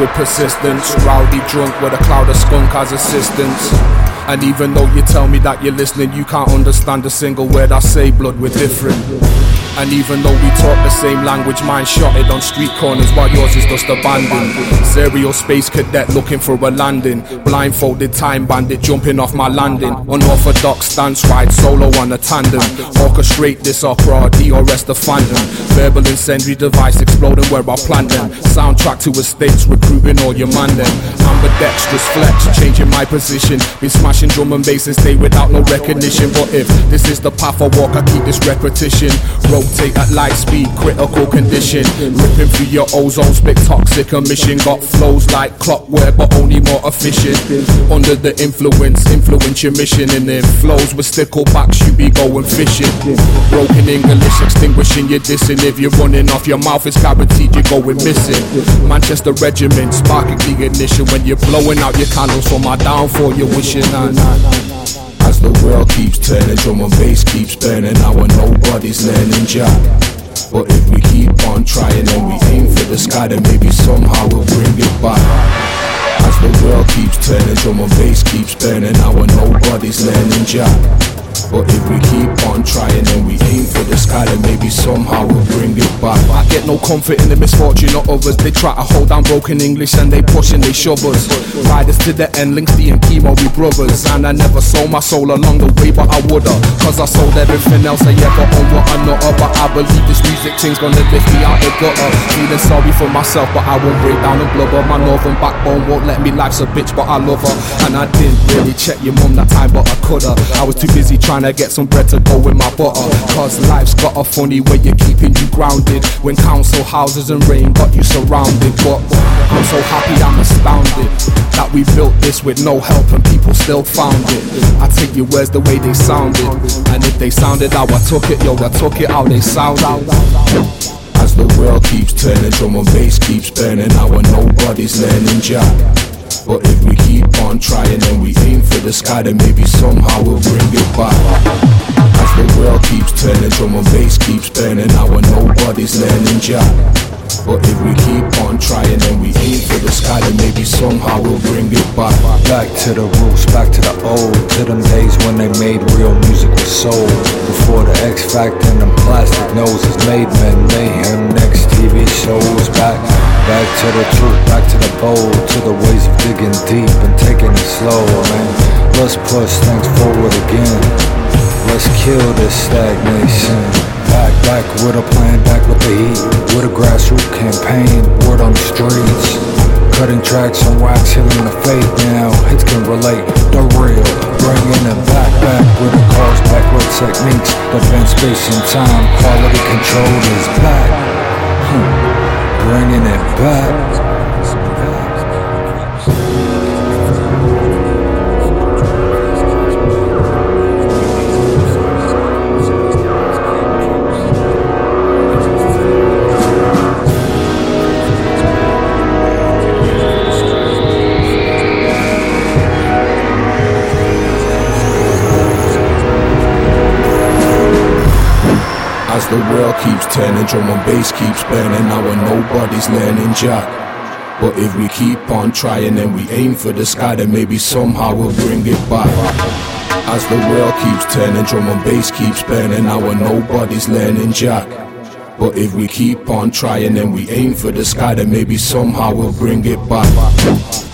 with persistence. Rowdy drunk with a cloud of skunk as assistance. And even though you tell me that you're listening, you can't understand a single word I say, blood, we're different. And even though we talk the same language, mine shotted on street corners while yours is just abandoned. Serial space cadet looking for a landing. Blindfolded time bandit jumping off my landing. Unorthodox stance ride solo on a tandem. Orchestrate this opera, DRS the phantom. Verbal incendiary device exploding where I plant them. Soundtrack to estates, recruiting all your them. Ambidextrous flex, changing my position. Been smashing drum and bass and stay without no recognition. But if this is the path I walk, I keep this repetition. Rotate at light speed, critical condition. Ripping through your ozone, spit toxic emission. Got flows like clockwork, but only more efficient. Under the influence, influence your mission. And then flows with sticklebacks, you be going fishing. Broken English, extinguishing your dissing. If you're running off your mouth, it's guaranteed you're going missing. Manchester Regiment, sparking the ignition. When you're blowing out your candles for my downfall, you're wishing on. As the world keeps turning, drum and bass keeps burning. Now and nobody's learning jack. But if we keep on trying and we aim for the sky, then maybe somehow we'll bring it back. As the world keeps turning, drum and bass keeps burning. Now and nobody's learning jack. But if we keep on trying and we aim for the sky, then maybe somehow we'll bring it back. I get no comfort in the misfortune of others. They try to hold down broken English and they push and they shove us. Riders to the end, Lynx D and Kemo, we brothers. And I never sold my soul along the way, but I woulda. Cause I sold everything else I ever owned, what I know of. But I believe this music thing's gonna lift me out the gutter. Feeling sorry for myself, but I won't break down and blubber. My northern backbone won't let me. Life's a bitch, but I love her. And I didn't really check your mum that time, but I coulda. I was too busy trying to get some bread to go with my butter. Cause life's got a funny way of keeping you grounded. When council houses and rain got you surrounded. But I'm so happy, I'm astounded that we built this with no help and people still found it. I take your words the way they sounded. And if they sounded how I took it, yo, I took it how they sounded. As the world keeps turning, drum and bass keeps burning. And nobody's learning jack. But if we keep on trying and we aim for the sky, then maybe somehow we'll bring it back. As the world keeps turning, drum and bass keeps burning. Now nobody's learning jack. But if we keep on trying and we aim for the sky, then maybe somehow we'll bring it back. Back to the roots, back to the old, to them days when they made real music with soul. Before the X Factor and them plastic noses made men mayhem. Next TV shows back, back to the truth, back to the bold, to the ways of digging deep and taking it slow, man. Let's push things forward again. Let's kill this stagnation. Back, back with a plan, back with the heat. With a grassroots campaign, word on the streets. Cutting tracks on wax, healing the faith now. Hits can relate, the real. Bringing it back, back with cause, back with techniques. Advanced space and time, quality control is back. Hmm. Bringing it back. The world keeps turning, drum and bass keeps burning. Now and nobody's learning jack. But if we keep on trying and we aim for the sky, then maybe somehow we'll bring it back. As the world keeps turning, drum and bass keeps burning. Now and nobody's learning jack. But if we keep on trying and we aim for the sky, then maybe somehow we'll bring it back.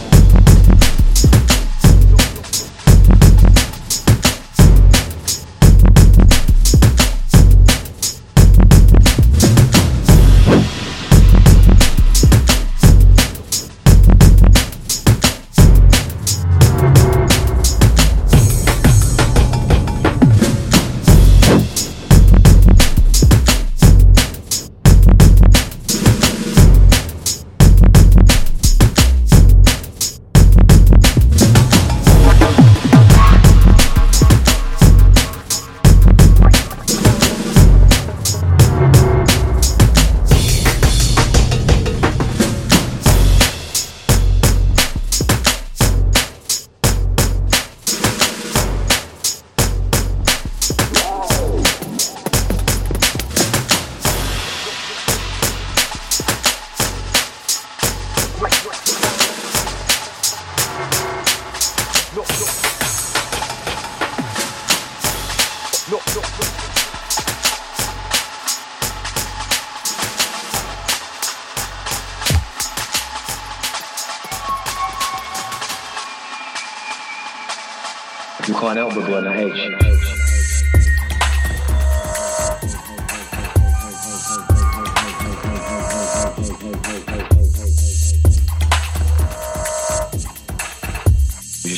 You can't help but go on the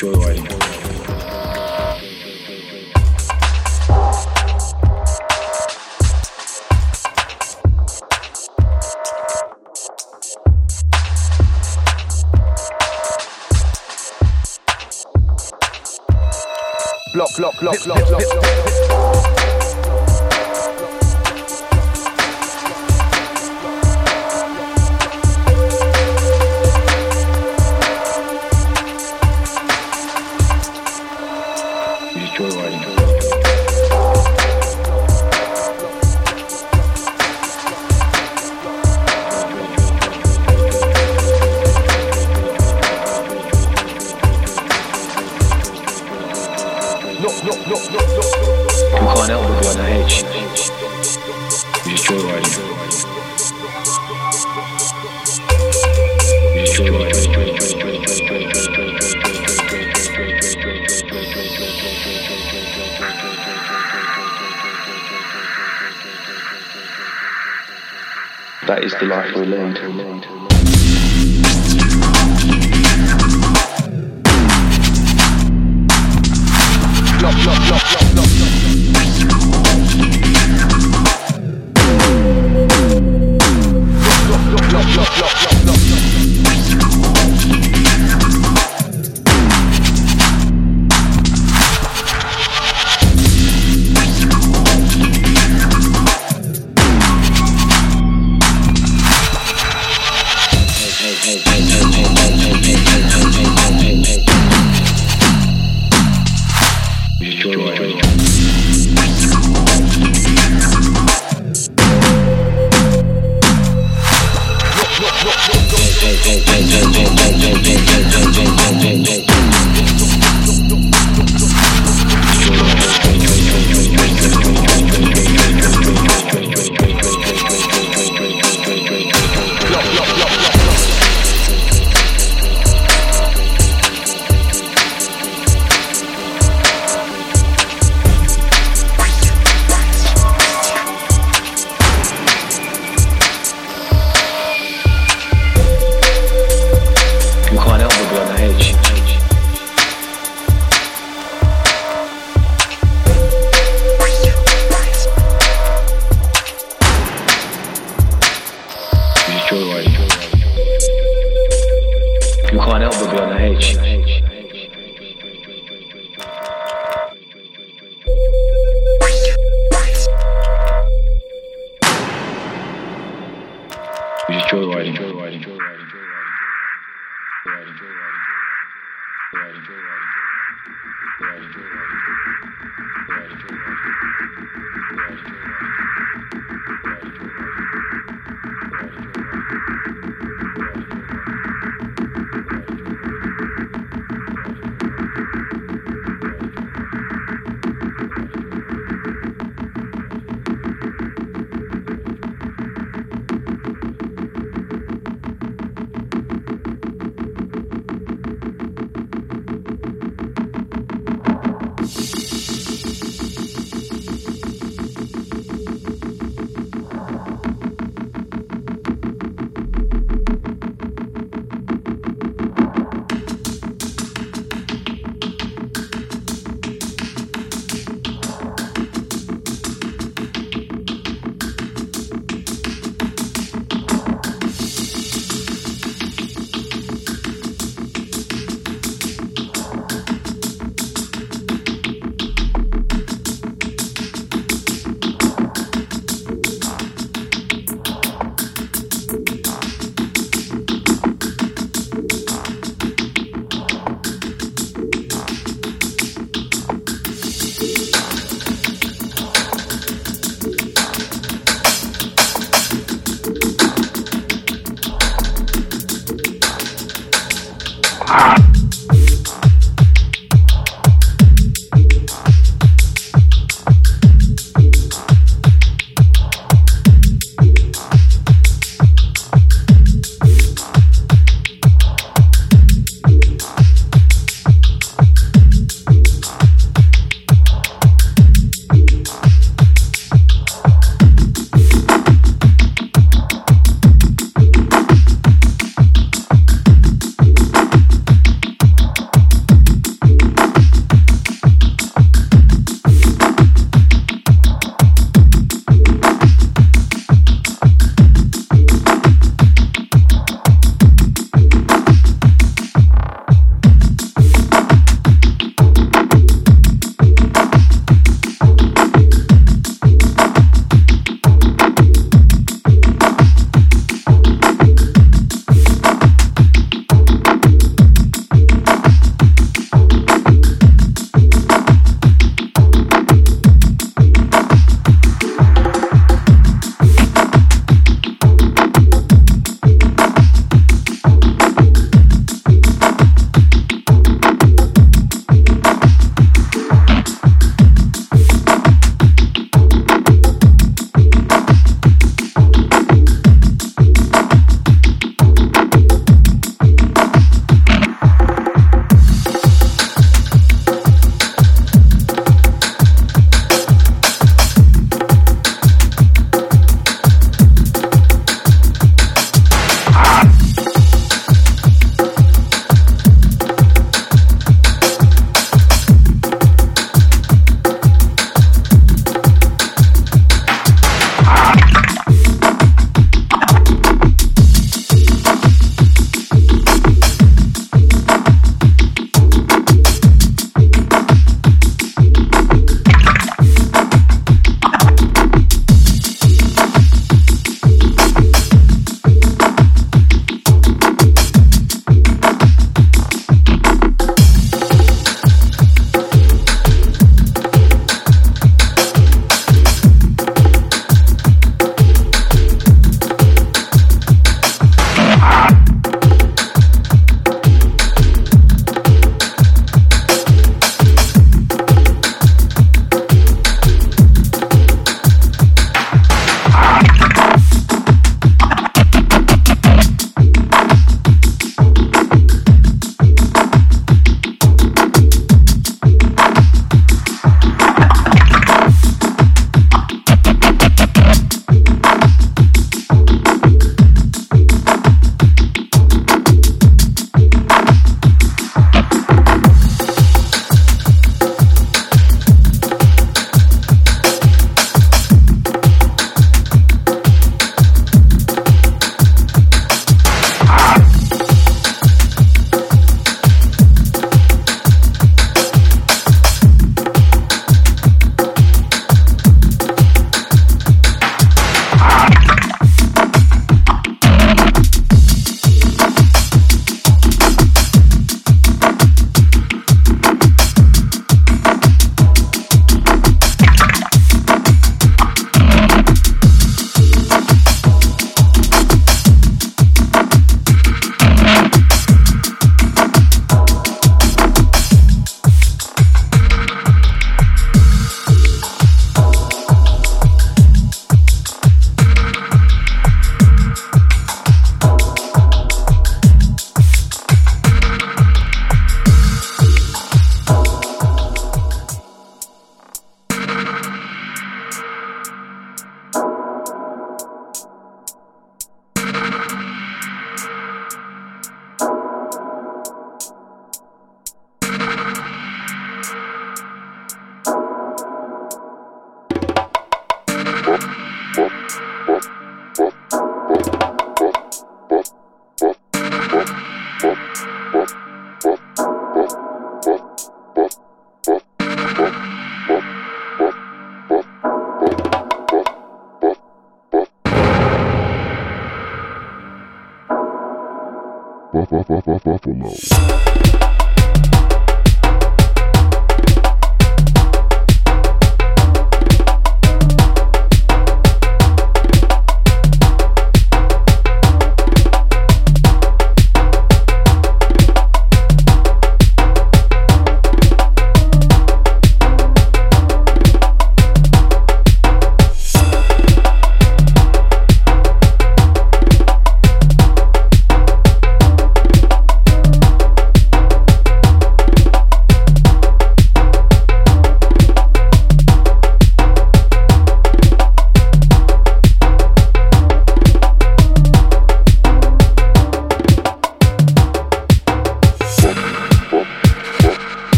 joyriding. lock. That is the life we lead. Lock, lock, lock,